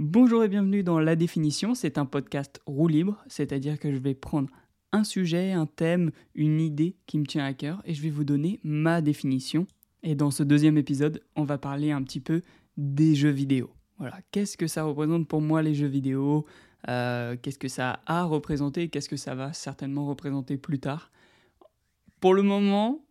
Bonjour et bienvenue dans La Définition, c'est un podcast roue libre, c'est-à-dire que je vais prendre un sujet, un thème, une idée qui me tient à cœur et je vais vous donner ma définition. Et dans ce deuxième épisode, on va parler un petit peu des jeux vidéo. Voilà, qu'est-ce que ça représente pour moi les jeux vidéo? Euh, Qu'est-ce que ça a représenté? Qu'est-ce que ça va certainement représenter plus tard? Pour le moment,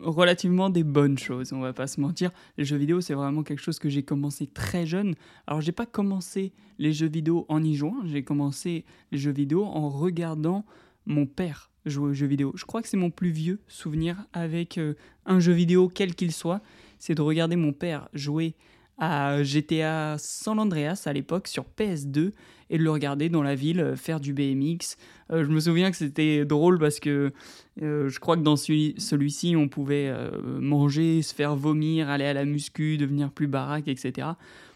relativement des bonnes choses, on va pas se mentir. Les jeux vidéo, c'est vraiment quelque chose que j'ai commencé très jeune. Alors, j'ai pas commencé les jeux vidéo en y jouant, j'ai commencé les jeux vidéo en regardant mon père jouer aux jeux vidéo. Je crois que c'est mon plus vieux souvenir avec euh, un jeu vidéo quel qu'il soit, c'est de regarder mon père jouer à GTA San Andreas à l'époque sur PS2 et de le regarder dans la ville euh, faire du BMX. Euh, je me souviens que c'était drôle parce que euh, je crois que dans celui-ci on pouvait manger, se faire vomir, aller à la muscu, devenir plus baraque, etc.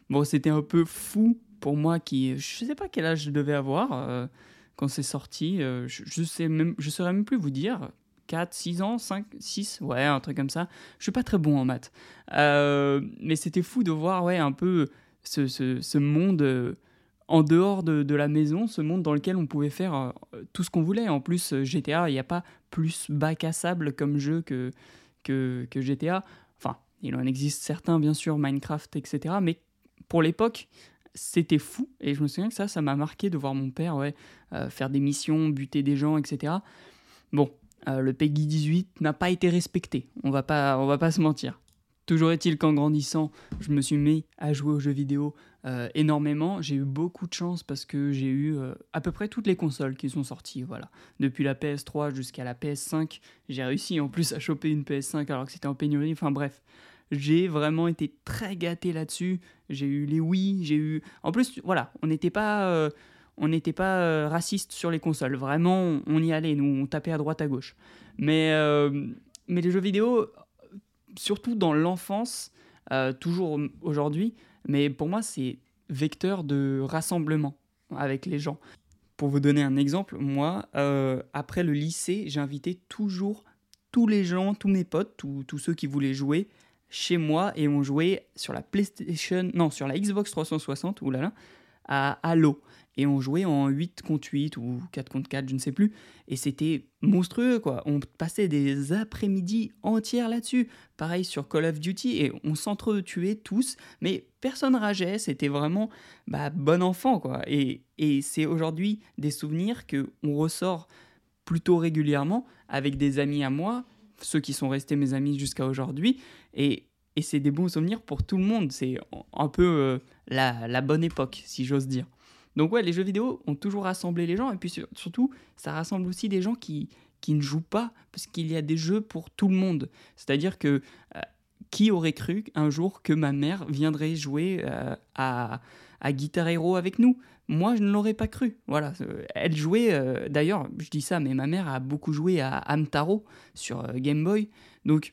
Bon, c'était un peu fou pour moi qui, je sais pas quel âge je devais avoir quand c'est sorti. je, je sais même, je saurais même plus vous dire. 4, 6 ans, 5, 6, ouais, un truc comme ça. Je suis pas très bon en maths. Euh, mais c'était fou de voir, ouais, un peu ce, ce, monde euh, en dehors de, de, la maison, ce monde dans lequel on pouvait faire euh, tout ce qu'on voulait. En plus, GTA, il n'y a pas plus bac à sable comme jeu que, que, que, GTA. Enfin, il en existe certains, bien sûr, Minecraft, etc. Mais pour l'époque, c'était fou. Et je me souviens que ça, ça m'a marqué de voir mon père ouais, faire des missions, buter des gens, etc. Bon, euh, le PEGI 18 n'a pas été respecté, on va pas, on va pas se mentir. Toujours est-il qu'en grandissant, je me suis mis à jouer aux jeux vidéo euh, énormément. J'ai eu beaucoup de chance parce que j'ai eu euh, à peu près toutes les consoles qui sont sorties. Voilà. Depuis la PS3 jusqu'à la PS5, j'ai réussi en plus à choper une PS5 alors que c'était en pénurie. Enfin bref, j'ai vraiment été très gâté là-dessus. J'ai eu les Wii, j'ai eu. En plus, voilà, on n'était pas on n'était pas euh, raciste sur les consoles. Vraiment, on y allait, nous, on tapait à droite, à gauche. Mais, euh, mais les jeux vidéo, surtout dans l'enfance, euh, toujours aujourd'hui, mais pour moi, c'est vecteur de rassemblement avec les gens. Pour vous donner un exemple, moi, après le lycée, j'invitais toujours tous les gens, tous mes potes, tous, tous ceux qui voulaient jouer chez moi et on jouait sur la PlayStation, non, sur la Xbox 360, oulala, à Halo et on jouait en 8 contre 8 ou 4 contre 4, je ne sais plus. Et c'était monstrueux, quoi. On passait des après-midi entières là-dessus. Pareil sur Call of Duty, et on s'entretuait tous, mais personne rageait. C'était vraiment bah, bon enfant, quoi. Et, et c'est aujourd'hui des souvenirs que on ressort plutôt régulièrement avec des amis à moi, ceux qui sont restés mes amis jusqu'à aujourd'hui. Et, et c'est des bons souvenirs pour tout le monde. C'est un peu euh, la, la bonne époque, si j'ose dire. Donc ouais, les jeux vidéo ont toujours rassemblé les gens, et puis surtout, ça rassemble aussi des gens qui, qui ne jouent pas, parce qu'il y a des jeux pour tout le monde. C'est-à-dire que euh, qui aurait cru un jour que ma mère viendrait jouer euh, à, à Guitar Hero avec nous? Moi, je ne l'aurais pas cru. Voilà, elle jouait, d'ailleurs, je dis ça, mais ma mère a beaucoup joué à Amtaro sur Game Boy. Donc,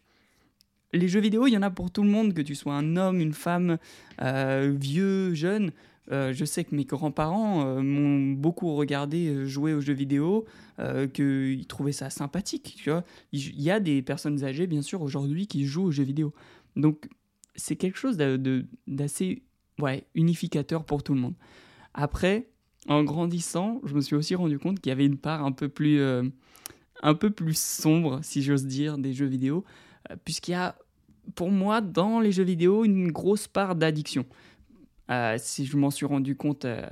les jeux vidéo, il y en a pour tout le monde, que tu sois un homme, une femme, vieux, jeune. Euh, je sais que mes grands-parents euh, m'ont beaucoup regardé euh, jouer aux jeux vidéo, qu'ils trouvaient ça sympathique. Tu vois Il y a des personnes âgées, bien sûr, aujourd'hui qui jouent aux jeux vidéo. Donc, c'est quelque chose d'assez unificateur pour tout le monde. Après, en grandissant, je me suis aussi rendu compte qu'il y avait une part un peu plus sombre, si j'ose dire, des jeux vidéo, puisqu'il y a, pour moi, dans les jeux vidéo, une grosse part d'addiction. Euh, si je m'en suis rendu compte euh,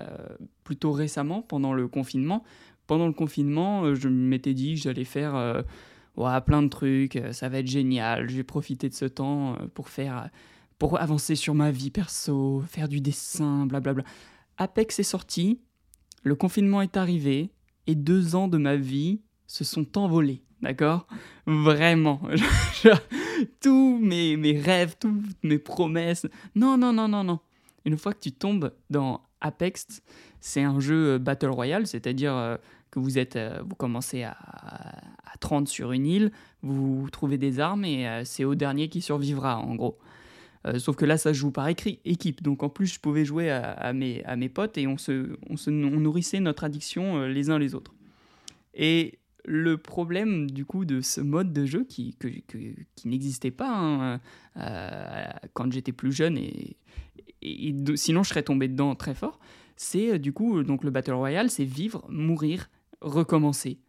plutôt récemment, pendant le confinement. Pendant le confinement, euh, je m'étais dit que j'allais faire ouais, plein de trucs, ça va être génial. J'ai profité de ce temps pour faire, pour avancer sur ma vie perso, faire du dessin, blablabla. Apex est sorti, le confinement est arrivé, et deux ans de ma vie se sont envolés. D'accord? Vraiment. tous mes, mes rêves, toutes mes promesses. Non, non, non, non, non une fois que tu tombes dans Apex, c'est un jeu euh, Battle Royale, c'est-à-dire euh, que vous, êtes, euh, vous commencez à, 30 sur une île, vous trouvez des armes et c'est au dernier qui survivra en gros. sauf que là, ça joue par écrit, équipe. Donc en plus, je pouvais jouer à, mes, à mes potes et on, se, on, se, nourrissait notre addiction les uns les autres. Et le problème du coup de ce mode de jeu qui, qui n'existait pas hein, quand j'étais plus jeune et, sinon je serais tombé dedans très fort, c'est euh, du coup, donc le Battle Royale, c'est vivre, mourir, recommencer.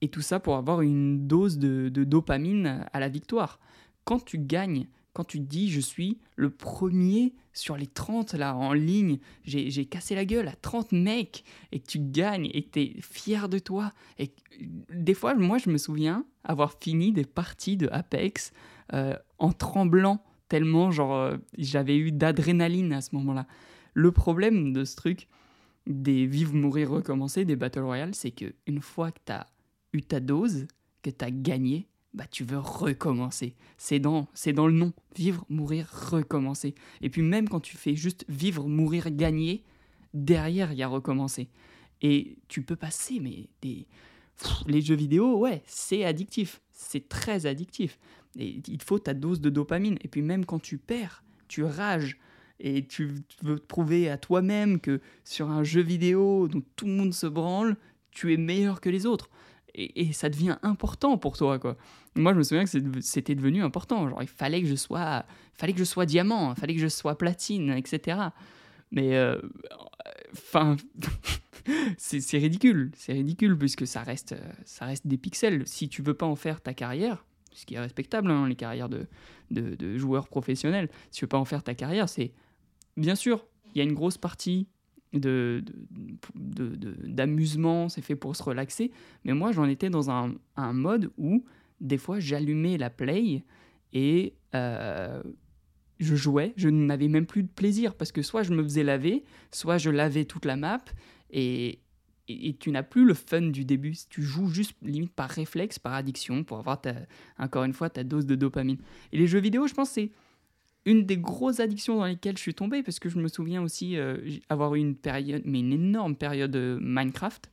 Et tout ça pour avoir une dose de dopamine à la victoire. Quand tu gagnes, quand tu dis je suis le premier sur les 30 là en ligne, j'ai cassé la gueule à 30 mecs et que tu gagnes et que tu es fier de toi. Et des fois, moi je me souviens avoir fini des parties de Apex euh, en tremblant tellement genre euh, j'avais eu d'adrénaline à ce moment-là. Le problème de ce truc des vivre, mourir, recommencer, des Battle Royale, c'est que une fois que tu as eu ta dose, que tu as gagné, bah tu veux recommencer. C'est dans, c'est dans le nom. Vivre, mourir, recommencer. Et puis même quand tu fais juste vivre, mourir, gagner, derrière il y a recommencer. Et tu peux passer, mais des... les jeux vidéo, ouais, c'est addictif. C'est très addictif. Et il faut ta dose de dopamine. Et puis même quand tu perds, tu rages. Et tu veux te prouver à toi-même que sur un jeu vidéo dont tout le monde se branle, tu es meilleur que les autres. Et, ça devient important pour toi, quoi. Moi, je me souviens que c'était devenu important. Genre, il fallait que je sois, fallait que je sois diamant, fallait que je sois platine, etc. Mais, euh, enfin, c'est ridicule. C'est ridicule puisque ça reste, ça reste des pixels. Si tu veux pas en faire ta carrière, ce qui est respectable, hein, les carrières de, de, joueurs professionnels. Si tu veux pas en faire ta carrière, c'est bien sûr, il y a une grosse partie de, d'amusement, c'est fait pour se relaxer, mais moi j'en étais dans un, un, mode où des fois j'allumais la play et euh, je jouais, je n'avais même plus de plaisir parce que soit je me faisais laver, soit je lavais toute la map et, et, tu n'as plus le fun du début. Tu joues juste limite par réflexe, par addiction, pour avoir ta, encore une fois ta dose de dopamine. Et les jeux vidéo, je pense, c'est une des grosses addictions dans lesquelles je suis tombé, parce que je me souviens aussi euh, avoir eu une période, mais une énorme période de Minecraft.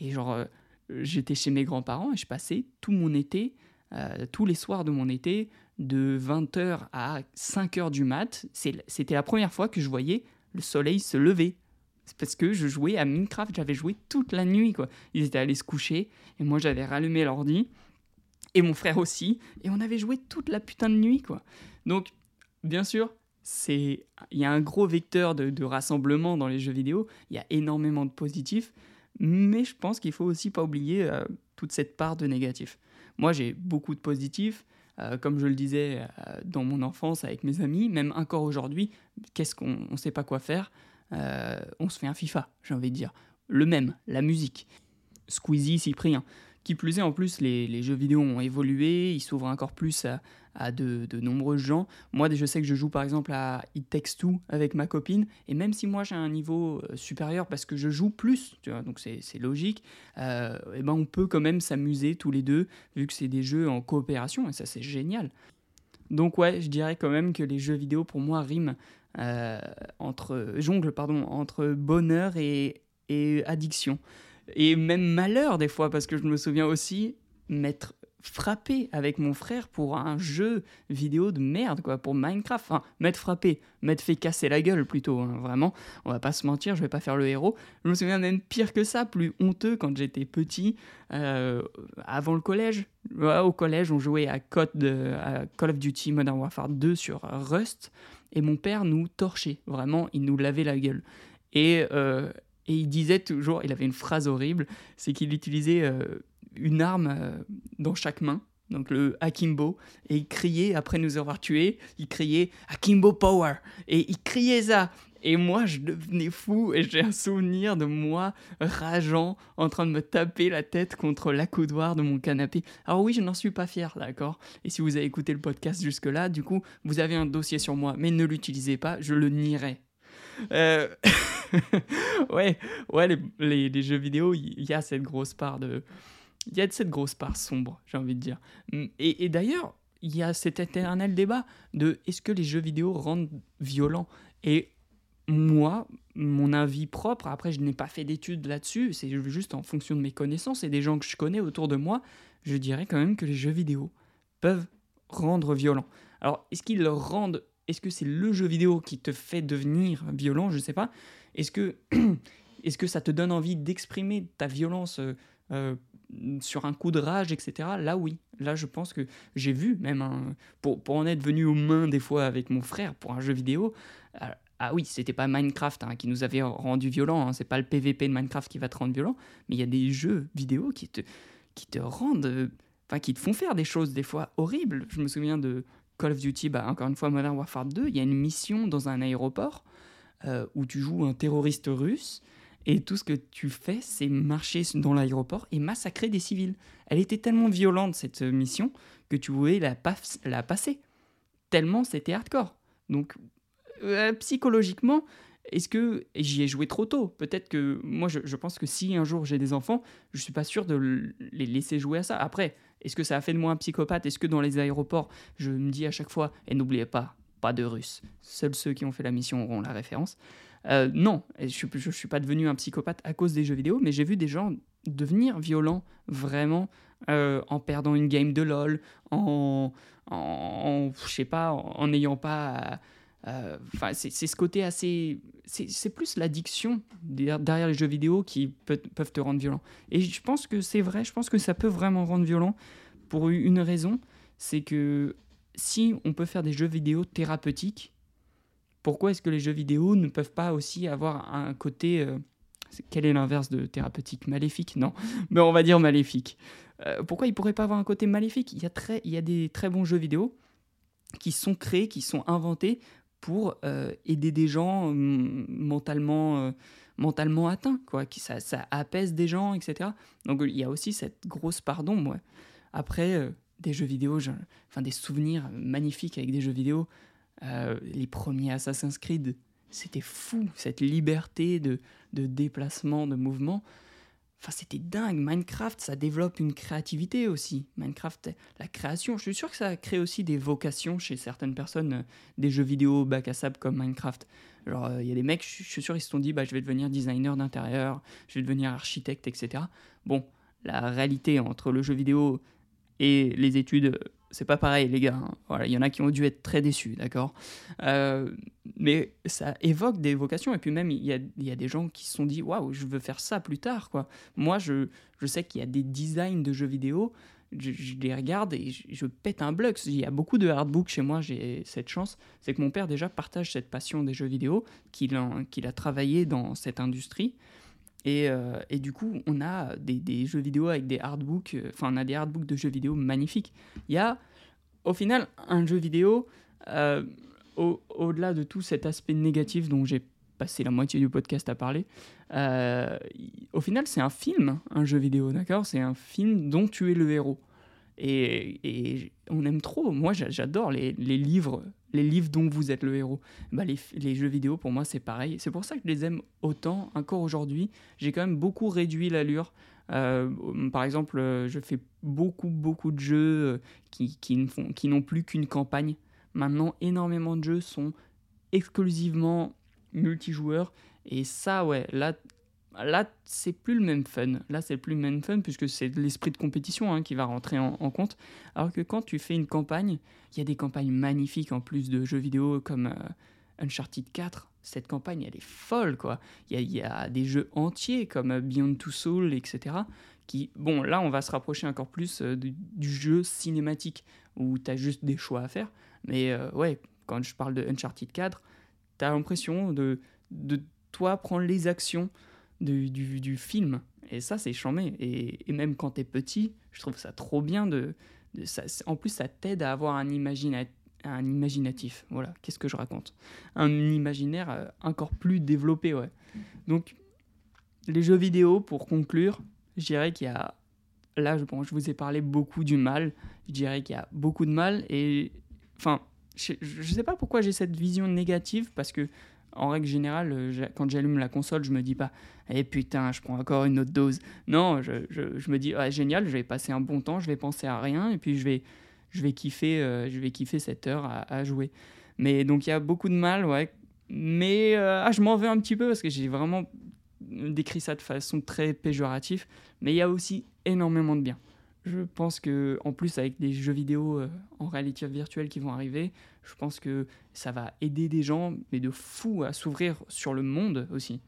Et genre, euh, j'étais chez mes grands-parents et je passais tout mon été, euh, tous les soirs de mon été, de 20h à 5h du mat. C'était la première fois que je voyais le soleil se lever c'est parce que je jouais à Minecraft, j'avais joué toute la nuit, quoi. Ils étaient allés se coucher, et moi j'avais rallumé l'ordi, et mon frère aussi, et on avait joué toute la putain de nuit, quoi. Donc, bien sûr, c'est il y a un gros vecteur de, rassemblement dans les jeux vidéo, il y a énormément de positifs, mais je pense qu'il faut aussi pas oublier euh, toute cette part de négatif. Moi, j'ai beaucoup de positifs, euh, comme je le disais euh, dans mon enfance avec mes amis, même encore aujourd'hui, qu'est-ce qu'on ne sait pas quoi faire on se fait un FIFA, j'ai envie de dire. Le même, la musique. Squeezie, Cyprien. Qui plus est, en plus, les, jeux vidéo ont évolué, ils s'ouvrent encore plus à, de, nombreux gens. Moi, je sais que je joue par exemple à It Takes avec ma copine, et même si moi j'ai un niveau euh, supérieur parce que je joue plus, tu vois, donc c'est logique, et euh, eh ben on peut quand même s'amuser tous les deux, vu que c'est des jeux en coopération, et ça c'est génial. Donc ouais, je dirais quand même que les jeux vidéo pour moi riment euh, entre jongle pardon entre bonheur et, et addiction et même malheur des fois parce que je me souviens aussi m'être frappé avec mon frère pour un jeu vidéo de merde quoi pour Minecraft. Enfin m'être frappé m'être fait casser la gueule plutôt hein, vraiment. On va pas se mentir je vais pas faire le héros. Je me souviens même pire que ça plus honteux quand j'étais petit euh, avant le collège. Au collège on jouait à Call of Duty Modern Warfare 2 sur Rust et mon père nous torchait, vraiment, il nous lavait la gueule. Et, euh, et il disait toujours, il avait une phrase horrible, c'est qu'il utilisait euh, une arme euh, dans chaque main, donc le Akimbo, et il criait, après nous avoir tués, il criait Akimbo Power, et il criait ça, et moi, je devenais fou et j'ai un souvenir de moi rageant en train de me taper la tête contre l'accoudoir de mon canapé. Alors oui, je n'en suis pas fier, d'accord? Et si vous avez écouté le podcast jusque-là, du coup, vous avez un dossier sur moi, mais ne l'utilisez pas, je le nierai. Euh, ouais, ouais, les, jeux vidéo, il y, a cette grosse part de... Il y a cette grosse part sombre, j'ai envie de dire. Et, et d'ailleurs, il y a cet éternel débat de est-ce que les jeux vidéo rendent violents Et moi, mon avis propre, après je n'ai pas fait d'études là-dessus, c'est juste en fonction de mes connaissances et des gens que je connais autour de moi, je dirais quand même que les jeux vidéo peuvent rendre violent. Alors, est-ce qu'ils le rendent? Est-ce que c'est le jeu vidéo qui te fait devenir violent? Je ne sais pas. Est-ce que, est que ça te donne envie d'exprimer ta violence euh, sur un coup de rage, etc. Là, oui. Là, je pense que j'ai vu, même, pour, pour en être venu aux mains des fois avec mon frère pour un jeu vidéo, euh, ah oui, c'était pas Minecraft hein, qui nous avait rendu violents, hein, c'est pas le PVP de Minecraft qui va te rendre violent, mais il y a des jeux vidéo qui te, qui te rendent, euh, enfin qui te font faire des choses des fois horribles. Je me souviens de Call of Duty, bah, encore une fois Modern Warfare 2, il y a une mission dans un aéroport euh, où tu joues un terroriste russe et tout ce que tu fais, c'est marcher dans l'aéroport et massacrer des civils. Elle était tellement violente, cette mission, que tu voulais la, passer. Tellement c'était hardcore. Donc, euh, psychologiquement, est-ce que j'y ai joué trop tôt? Peut-être que moi, je, pense que si un jour j'ai des enfants, je suis pas sûr de les laisser jouer à ça. Après, est-ce que ça a fait de moi un psychopathe? Est-ce que dans les aéroports, je me dis à chaque fois, et n'oubliez pas, pas de Russes. Seuls ceux qui ont fait la mission auront la référence. Euh, non, je ne suis pas devenu un psychopathe à cause des jeux vidéo, mais j'ai vu des gens devenir violents vraiment euh, en perdant une game de LoL, en, en, je sais pas, en n'ayant pas... Enfin, c'est ce côté assez... C'est plus l'addiction derrière les jeux vidéo qui peuvent te rendre violent. Et je pense que c'est vrai, je pense que ça peut vraiment rendre violent pour une raison, c'est que si on peut faire des jeux vidéo thérapeutiques, pourquoi est-ce que les jeux vidéo ne peuvent pas aussi avoir un côté... Euh, quel est l'inverse de thérapeutique? Maléfique? Non, mais on va dire maléfique. Euh, pourquoi ils pourraient pas avoir un côté maléfique? Il y, a très, il y a des très bons jeux vidéo qui sont créés, qui sont inventés pour euh, aider des gens hum, mentalement, mentalement atteints, quoi. Qui, ça, apaise des gens, etc. Donc il y a aussi cette grosse pardon, moi. Après, des jeux vidéo, enfin des souvenirs magnifiques avec des jeux vidéo. Euh, les premiers Assassin's Creed, c'était fou, cette liberté de, de déplacement, de mouvement. Enfin, c'était dingue. Minecraft, ça développe une créativité aussi. Minecraft, la création, je suis sûr que ça crée aussi des vocations chez certaines personnes, euh, des jeux vidéo bac à sable comme Minecraft. Alors, euh, il y a des mecs, je suis sûr, ils se sont dit, bah, je vais devenir designer d'intérieur, je vais devenir architecte, etc. Bon, la réalité entre le jeu vidéo et les études, c'est pas pareil, les gars. Hein. Voilà, il y en a qui ont dû être très déçus, d'accord? Euh, Mais ça évoque des vocations. Et puis même, il y a, y a, des gens qui se sont dit, waouh, je veux faire ça plus tard, quoi. Moi, je, je sais qu'il y a des designs de jeux vidéo. Je, les regarde et je, pète un blux. Il y a beaucoup de hardbooks chez moi, j'ai cette chance. C'est que mon père déjà partage cette passion des jeux vidéo, qu'il a travaillé dans cette industrie. Et, euh, et, du coup, on a des, jeux vidéo avec des artbooks, euh, enfin, on a des artbooks de jeux vidéo magnifiques. Il y a, au final, un jeu vidéo, euh, au-delà de tout cet aspect négatif dont j'ai passé la moitié du podcast à parler, au final, c'est un film, un jeu vidéo, d'accord? C'est un film dont tu es le héros. Et, on aime trop. Moi, j'adore les, livres les livres dont vous êtes le héros. Bah, les, jeux vidéo, pour moi, c'est pareil. C'est pour ça que je les aime autant encore aujourd'hui. J'ai quand même beaucoup réduit l'allure. Euh, par exemple, euh, je fais beaucoup, beaucoup de jeux euh, qui, qui, qui n'ont plus qu'une campagne. Maintenant, énormément de jeux sont exclusivement multijoueurs. Et ça, ouais, là, Là, c'est plus le même fun. Là, c'est plus le même fun puisque c'est l'esprit de compétition hein, qui va rentrer en, compte. Alors que quand tu fais une campagne, il y a des campagnes magnifiques en plus de jeux vidéo comme euh, Uncharted 4. Cette campagne, elle est folle, quoi. Il y, a, des jeux entiers comme euh, Beyond Two Souls, etc. Qui, bon, là, on va se rapprocher encore plus euh, du, jeu cinématique où tu as juste des choix à faire. Mais ouais, quand je parle de Uncharted 4, tu as l'impression de, de toi prendre les actions du, film. Et ça, c'est chambé. Et, même quand t'es petit, je trouve ça trop bien de. ça, en plus, ça t'aide à avoir un, un imaginatif. Voilà, qu'est-ce que je raconte? Un imaginaire euh, encore plus développé, ouais. Donc, les jeux vidéo, pour conclure, je dirais qu'il y a. Là, je, je vous ai parlé beaucoup du mal. Je dirais qu'il y a beaucoup de mal. Et. Enfin, je, je sais pas pourquoi j'ai cette vision négative, parce que en règle générale, euh, quand j'allume la console, je me dis pas Eh putain, je prends encore une autre dose. Non, je, me dis ah, génial, je vais passer un bon temps, je vais penser à rien et puis je vais, je vais, kiffer, euh, je vais kiffer cette heure à, jouer. Mais donc il y a beaucoup de mal, ouais. Mais euh, ah, je m'en veux un petit peu parce que j'ai vraiment décrit ça de façon très péjorative. Mais il y a aussi énormément de bien. Je pense que en plus avec des jeux vidéo euh, en réalité virtuelle qui vont arriver, je pense que ça va aider des gens, mais de fou, à s'ouvrir sur le monde aussi.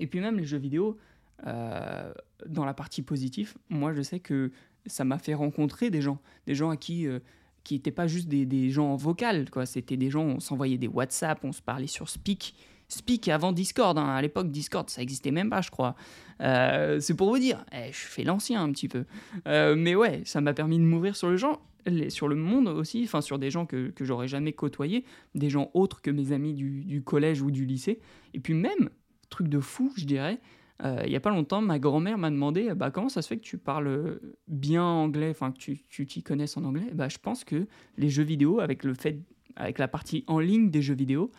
Et puis même les jeux vidéo, euh, dans la partie positive, moi je sais que ça m'a fait rencontrer des gens, des gens à qui euh, qui n'étaient pas juste des, gens en vocal, quoi. C'était des gens, on s'envoyait des WhatsApp, on se parlait sur Speak. Speak avant Discord, hein. à l'époque Discord ça existait même pas je crois. Euh, c'est pour vous dire, eh, je fais l'ancien un petit peu. Euh, mais ouais, ça m'a permis de m'ouvrir sur le genre, sur le monde aussi, enfin sur des gens que, que j'aurais jamais côtoyés, des gens autres que mes amis du, collège ou du lycée. Et puis même, truc de fou je dirais, euh, il y a pas longtemps, ma grand-mère m'a demandé bah, comment ça se fait que tu parles bien anglais, enfin que tu t'y connaisses en anglais. Bah, je pense que les jeux vidéo, avec le fait, avec la partie en ligne des jeux vidéo,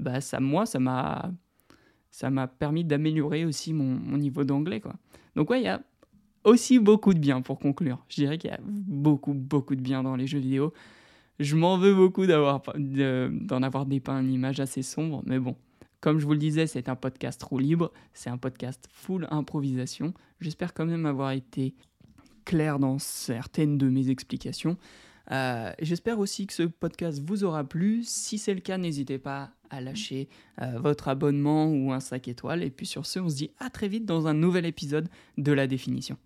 bah ça, moi, ça m'a, ça m'a permis d'améliorer aussi mon, niveau d'anglais, quoi. Donc ouais, il y a aussi beaucoup de bien pour conclure. Je dirais qu'il y a beaucoup, beaucoup de bien dans les jeux vidéo. Je m'en veux beaucoup d'avoir, d'en avoir dépeint une image assez sombre, mais bon. Comme je vous le disais, c'est un podcast trop libre, c'est un podcast full improvisation. J'espère quand même avoir été clair dans certaines de mes explications. Euh, J'espère aussi que ce podcast vous aura plu. Si c'est le cas, n'hésitez pas à lâcher euh, votre abonnement ou un 5 étoiles. Et puis sur ce, on se dit à très vite dans un nouvel épisode de la définition.